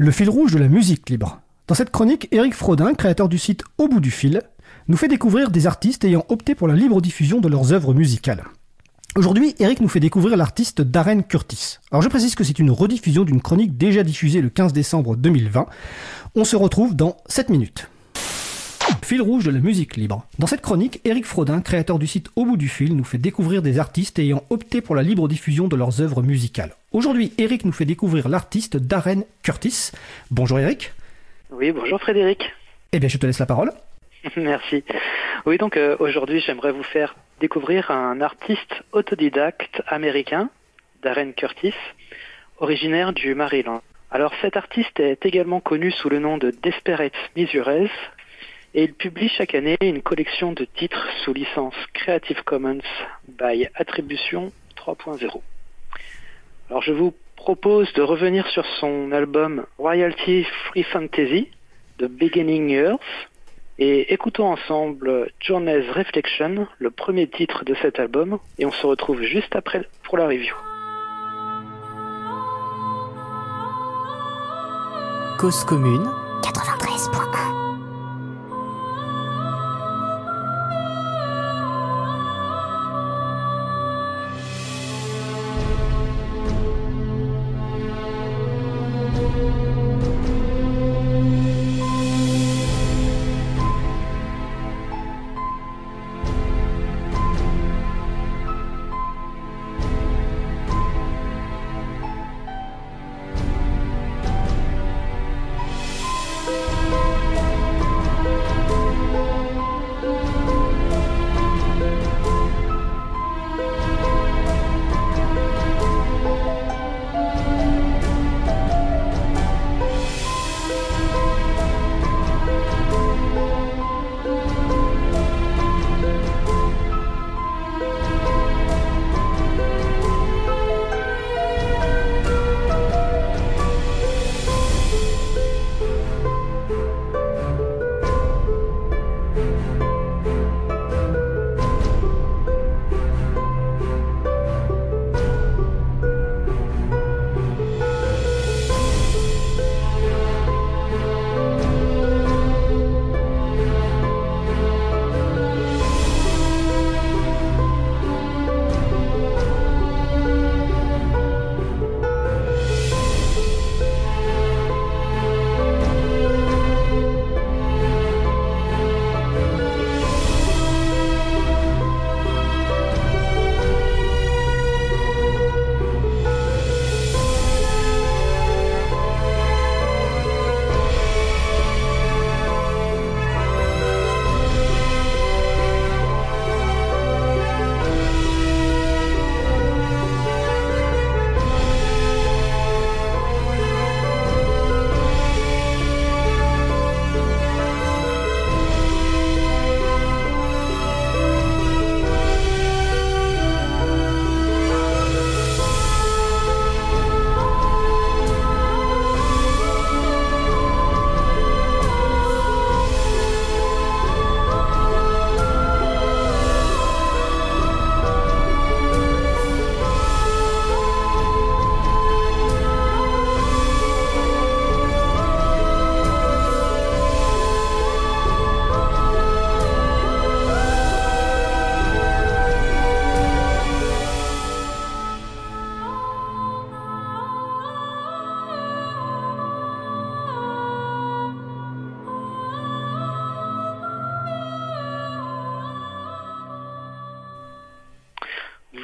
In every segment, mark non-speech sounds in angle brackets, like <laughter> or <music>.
Le fil rouge de la musique libre. Dans cette chronique, Eric Frodin, créateur du site Au bout du fil, nous fait découvrir des artistes ayant opté pour la libre diffusion de leurs œuvres musicales. Aujourd'hui, Eric nous fait découvrir l'artiste Darren Curtis. Alors je précise que c'est une rediffusion d'une chronique déjà diffusée le 15 décembre 2020. On se retrouve dans 7 minutes. Fil rouge de la musique libre. Dans cette chronique, Eric Frodin, créateur du site Au bout du fil, nous fait découvrir des artistes ayant opté pour la libre diffusion de leurs œuvres musicales. Aujourd'hui, Eric nous fait découvrir l'artiste Darren Curtis. Bonjour Eric. Oui, bonjour Frédéric. Eh bien, je te laisse la parole. <laughs> Merci. Oui, donc euh, aujourd'hui, j'aimerais vous faire découvrir un artiste autodidacte américain, Darren Curtis, originaire du Maryland. Alors cet artiste est également connu sous le nom de Desperate Measures et il publie chaque année une collection de titres sous licence Creative Commons by Attribution 3.0. Alors je vous propose de revenir sur son album Royalty Free Fantasy de Beginning Years et écoutons ensemble Journey's Reflection, le premier titre de cet album, et on se retrouve juste après pour la review. Cause commune 93.1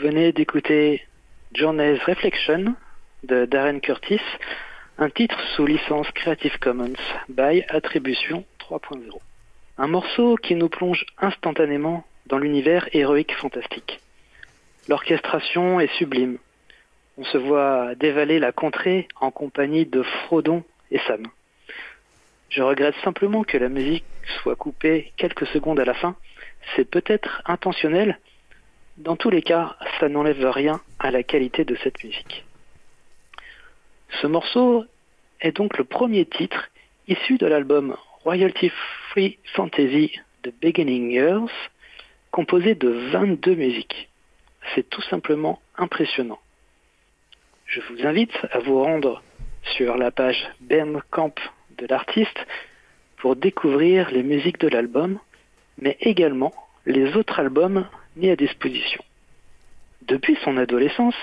venez d'écouter Journey's Reflection de Darren Curtis, un titre sous licence Creative Commons by Attribution 3.0. Un morceau qui nous plonge instantanément dans l'univers héroïque fantastique. L'orchestration est sublime. On se voit dévaler la contrée en compagnie de Frodon et Sam. Je regrette simplement que la musique soit coupée quelques secondes à la fin. C'est peut-être intentionnel, dans tous les cas, ça n'enlève rien à la qualité de cette musique. Ce morceau est donc le premier titre issu de l'album Royalty Free Fantasy de Beginning Years, composé de 22 musiques. C'est tout simplement impressionnant. Je vous invite à vous rendre sur la page Bandcamp de l'artiste pour découvrir les musiques de l'album, mais également les autres albums mis à disposition. Depuis son adolescence,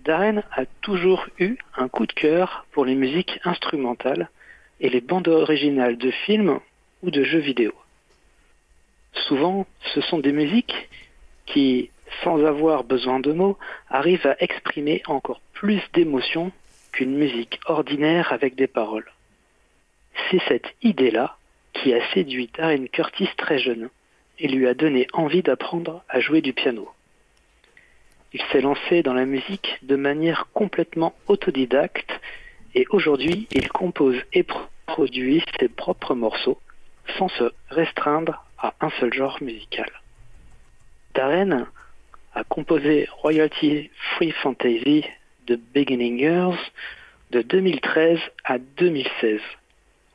Darren a toujours eu un coup de cœur pour les musiques instrumentales et les bandes originales de films ou de jeux vidéo. Souvent, ce sont des musiques qui, sans avoir besoin de mots, arrivent à exprimer encore plus d'émotions qu'une musique ordinaire avec des paroles. C'est cette idée-là qui a séduit Darren Curtis très jeune et lui a donné envie d'apprendre à jouer du piano. Il s'est lancé dans la musique de manière complètement autodidacte et aujourd'hui il compose et produit ses propres morceaux sans se restreindre à un seul genre musical. Darren a composé Royalty Free Fantasy de Beginning Years de 2013 à 2016,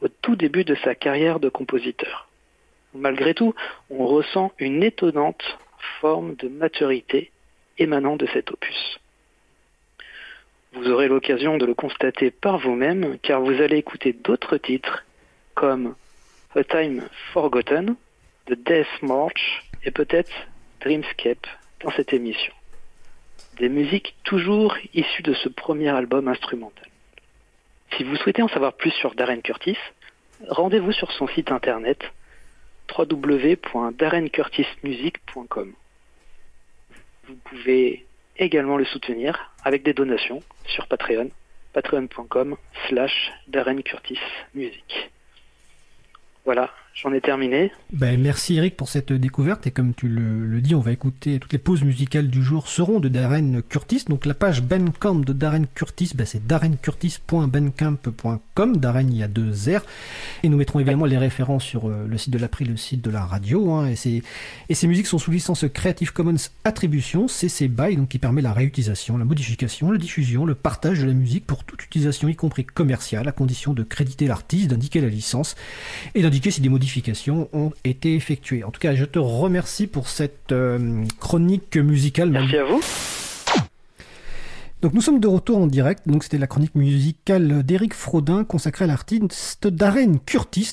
au tout début de sa carrière de compositeur. Malgré tout, on ressent une étonnante forme de maturité émanant de cet opus. Vous aurez l'occasion de le constater par vous-même car vous allez écouter d'autres titres comme A Time Forgotten, The Death March et peut-être Dreamscape dans cette émission. Des musiques toujours issues de ce premier album instrumental. Si vous souhaitez en savoir plus sur Darren Curtis, rendez-vous sur son site internet www.darrencurtismusic.com. Vous pouvez également le soutenir avec des donations sur Patreon, patreon.com slash Darren Curtis Music. Voilà, j'en ai terminé. Ben, merci Eric pour cette découverte et comme tu le, dis, on va écouter toutes les pauses musicales du jour seront de Darren Curtis. Donc la page Bandcamp de Darren Curtis, ben, c'est darrencurtis.bandcamp.com. Darren, il y a deux R. Et nous mettrons également les références sur euh, le site de l'April, le site de la radio. Hein, et, ces, et ces musiques sont sous licence Creative Commons Attribution, CC BY, donc qui permet la réutilisation, la modification, la diffusion, le partage de la musique pour toute utilisation, y compris commerciale, à condition de créditer l'artiste, d'indiquer la licence et d'indiquer si des modifications ont été effectuées. En tout cas, je te remercie pour cette euh, chronique musicale. Merci à vous. Donc nous sommes de retour en direct. Donc c'était la chronique musicale d'Éric Frodin consacrée à l'artiste Darren Curtis.